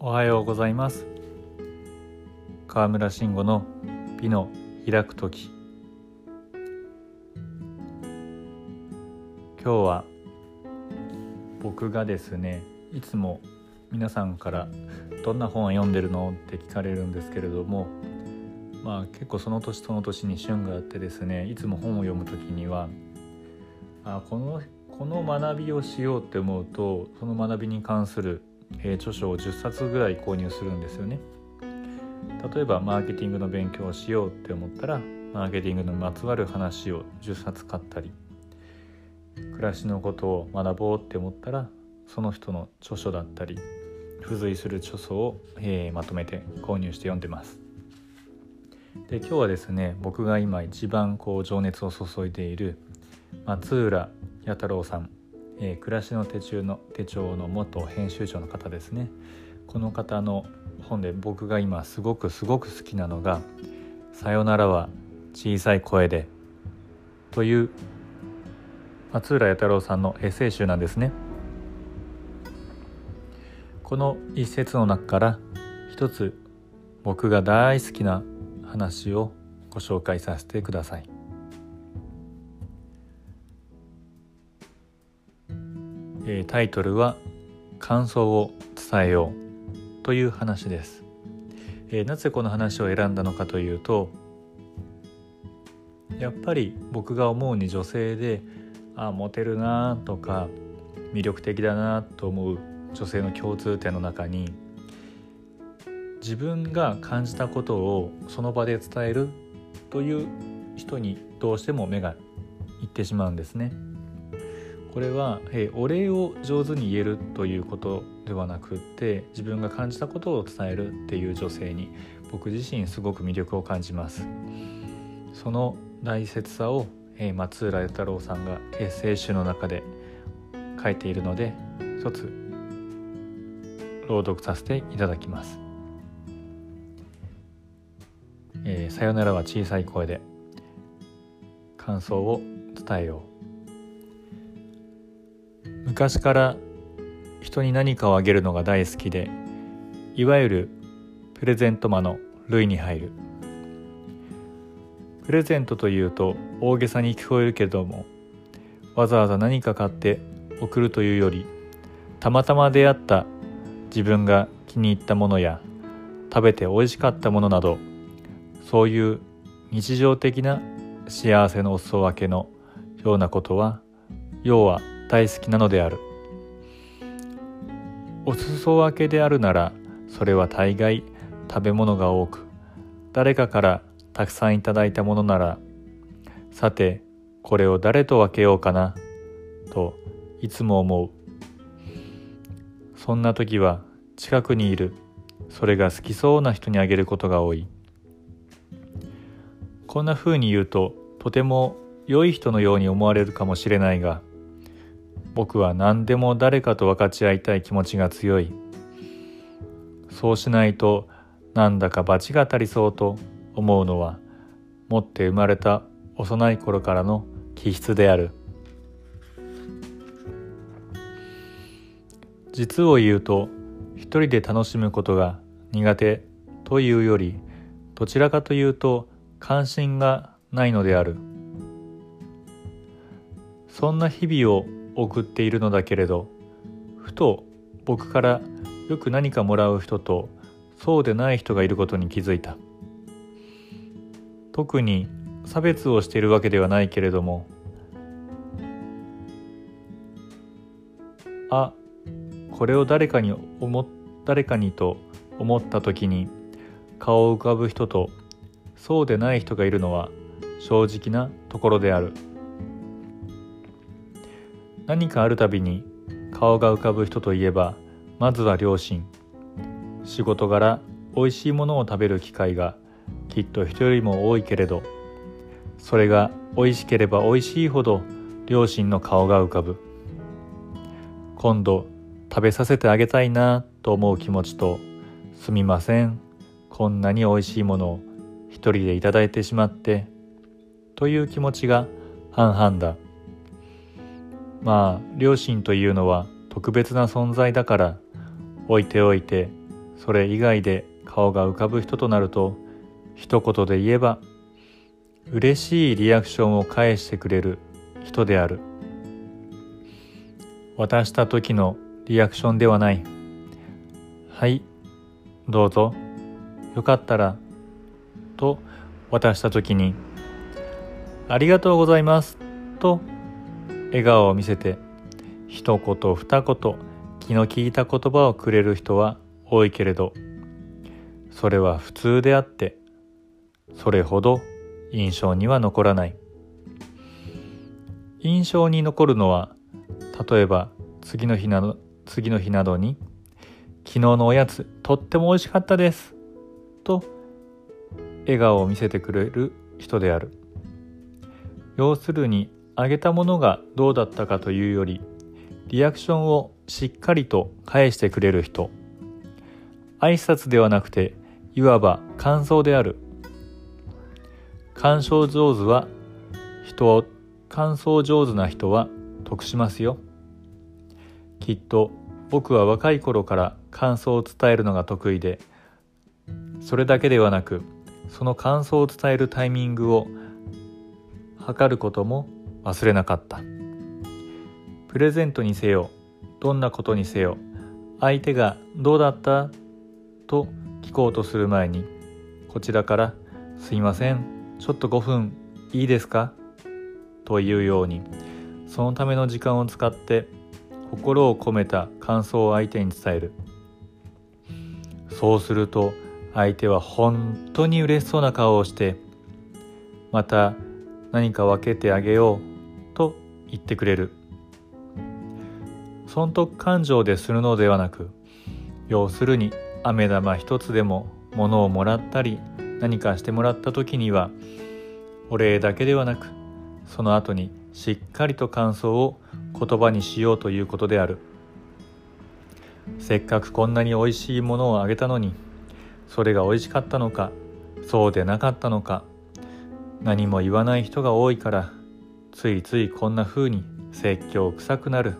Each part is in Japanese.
おはようございます。川村慎吾の美の開く時。今日は僕がですねいつも皆さんからどんな本を読んでるのって聞かれるんですけれどもまあ結構その年その年に旬があってですねいつも本を読む時にはあこのこの学びをしようって思うとその学びに関する、えー、著書を10冊ぐらい購入するんですよね。例えばマーケティングの勉強をしようって思ったらマーケティングのまつわる話を10冊買ったり暮らしのことを学ぼうって思ったらその人の著書だったり付随する著書を、えー、まとめて購入して読んでます。で今日はですね僕が今一番こう情熱を注いでいる松浦弥太郎さん、えー、暮らしの手帳の手帳の元編集長の方ですねこの方の本で僕が今すごくすごく好きなのが「さよならは小さい声で」という松浦弥太郎さんのエッセイ集なんですね。この一節の中から一つ僕が大好きな話をご紹介させてください。え、タイトルは「感想を伝えよう」という話です、え、なぜこの話を選んだのかというとやっぱり僕が思うに女性であモテるなとか魅力的だなと思う女性の共通点の中に自分が感じたことをその場で伝えるという人にどうしても目がいってしまうんですね。これは、えお礼を上手に言えるということではなくって自分が感じたことを伝えるっていう女性に僕自身すごく魅力を感じます。その大切さを、え松浦弥太郎さんがエッセイ集の中で書いているので一つ朗読させていただきます、えー、さよならは小さい声で感想を伝えよう。昔から人に何かをあげるのが大好きでいわゆるプレゼント魔の類に入る。プレゼントというと大げさに聞こえるけどもわざわざ何か買って送るというよりたまたま出会った自分が気に入ったものや食べて美味しかったものなどそういう日常的な幸せのお裾分けのようなことは要は大好きなのである。お裾分けであるならそれは大概食べ物が多く誰かからたくさんいただいたものならさてこれを誰と分けようかなといつも思う。そんな時は近くにいるそれが好きそうな人にあげることが多い。こんな風に言うととても良い人のように思われるかもしれないが僕は何でも誰かと分かち合いたい気持ちが強い。そうしないとなんだか罰が当たりそうと思うのは持って生まれた幼い頃からの気質である。実を言うと一人で楽しむことが苦手というよりどちらかというと関心がないのである。そんな日々を送っているのだけれどふと僕からよく何かもらう人とそうでない人がいることに気づいた特に差別をしているわけではないけれどもあこれを誰かに思誰かにと思った時に顔を浮かぶ人とそうでない人がいるのは正直なところである。何かあるたびに顔が浮かぶ人といえばまずは両親。仕事柄美味しいものを食べる機会がきっと人よりも多いけれど。それが美味しければ美味しいほど両親の顔が浮かぶ。今度食べさせてあげたいなと思う気持ちとすみませんこんなに美味しいものを一人でいただいてしまってという気持ちが半々だ。まあ両親というのは特別な存在だから置いておいてそれ以外で顔が浮かぶ人となると一言で言えば嬉しいリアクションを返してくれる人である。渡した時のリアクションではない。はいどうぞ。よかったらと渡した時にありがとうございます。と笑顔を見せて一言二言気の利いた言葉をくれる人は多いけれどそれは普通であってそれほど印象には残らない。印象に残るのは例えば次の日など次の日などに「昨日のおやつとっても美味しかったです」と笑顔を見せてくれる人である。要するにあげたものがどうだったかというよりリアクションをしっかりと返してくれる人。挨拶ではなくていわば感想である。鑑賞上手は人を感想上手な人は得しますよ。きっと僕は若い頃から感想を伝えるのが得意でそれだけではなくその感想を伝えるタイミングを測ることも忘れなかった。プレゼントにせよどんなことにせよ相手が「どうだった?」と聞こうとする前にこちらから「すいませんちょっと5分いいですか？というようにそのための時間を使って心を込めた感想を相手に伝える。そうすると相手は本当に嬉しそうな顔をしてまた何か分けてあげよう言ってくれる。損得感情でするのではなく要するに飴玉一つでも物をもらったり何かしてもらった時にはお礼だけではなくその後にしっかりと感想を言葉にしようということである。せっかくこんなにおいしいものをあげたのにそれがおいしかったのかそうでなかったのか何も言わない人が多いからついついこんな風に説教臭くなる。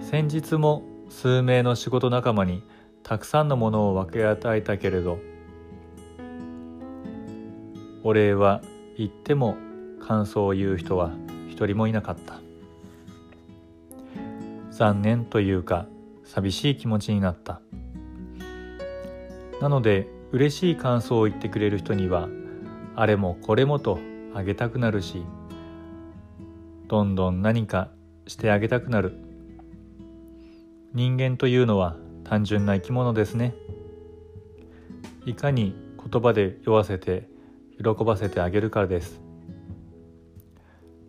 先日も数名の仕事仲間にたくさんのものを分け与えたけれどお礼は言っても感想を言う人は一人もいなかった。残念というか寂しい気持ちになった。なので嬉しい感想を言ってくれる人にはあれもこれもとあげたくなるしどんどん何かしてあげたくなる。人間というのは単純な生き物ですね。いかに言葉で酔わせて喜ばせてあげるからです。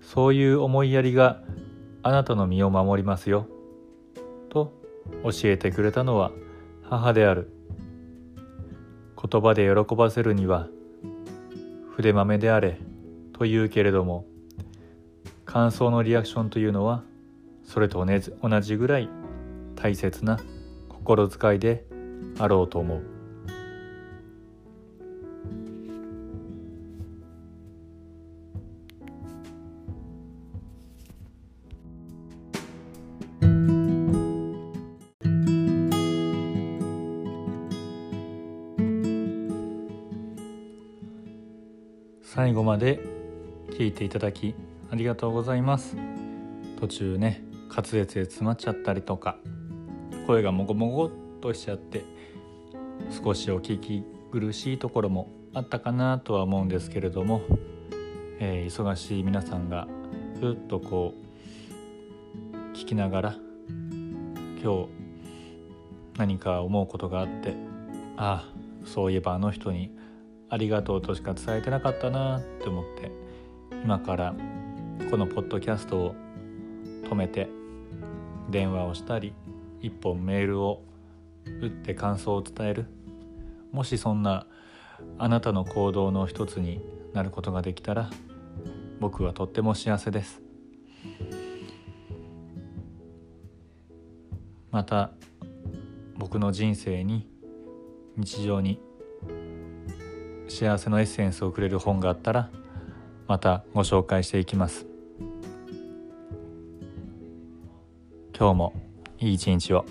そういう思いやりがあなたの身を守りますよ。と教えてくれたのは母である。言葉で喜ばせるには筆豆であれと言うけれども感想のリアクションというのはそれと同じぐらい大切な心遣いであろうと思う。最後まで聞いていただきありがとうございます。途中ね滑舌で詰まっちゃったりとか声がもごもごっとしちゃって少しお聞き苦しいところもあったかなとは思うんですけれども、えー、忙しい皆さんがふっとこう聞きながら今日何か思うことがあってああそういえばあの人にありがとうとしか伝えてなかったなって思って今からこのポッドキャストを止めて電話をしたり一本メールを打って感想を伝える。もしそんなあなたの行動の一つになることができたら僕はとっても幸せです。また僕の人生に日常に幸せのエッセンスをくれる本があったらまたご紹介していきます今日もいい一日を。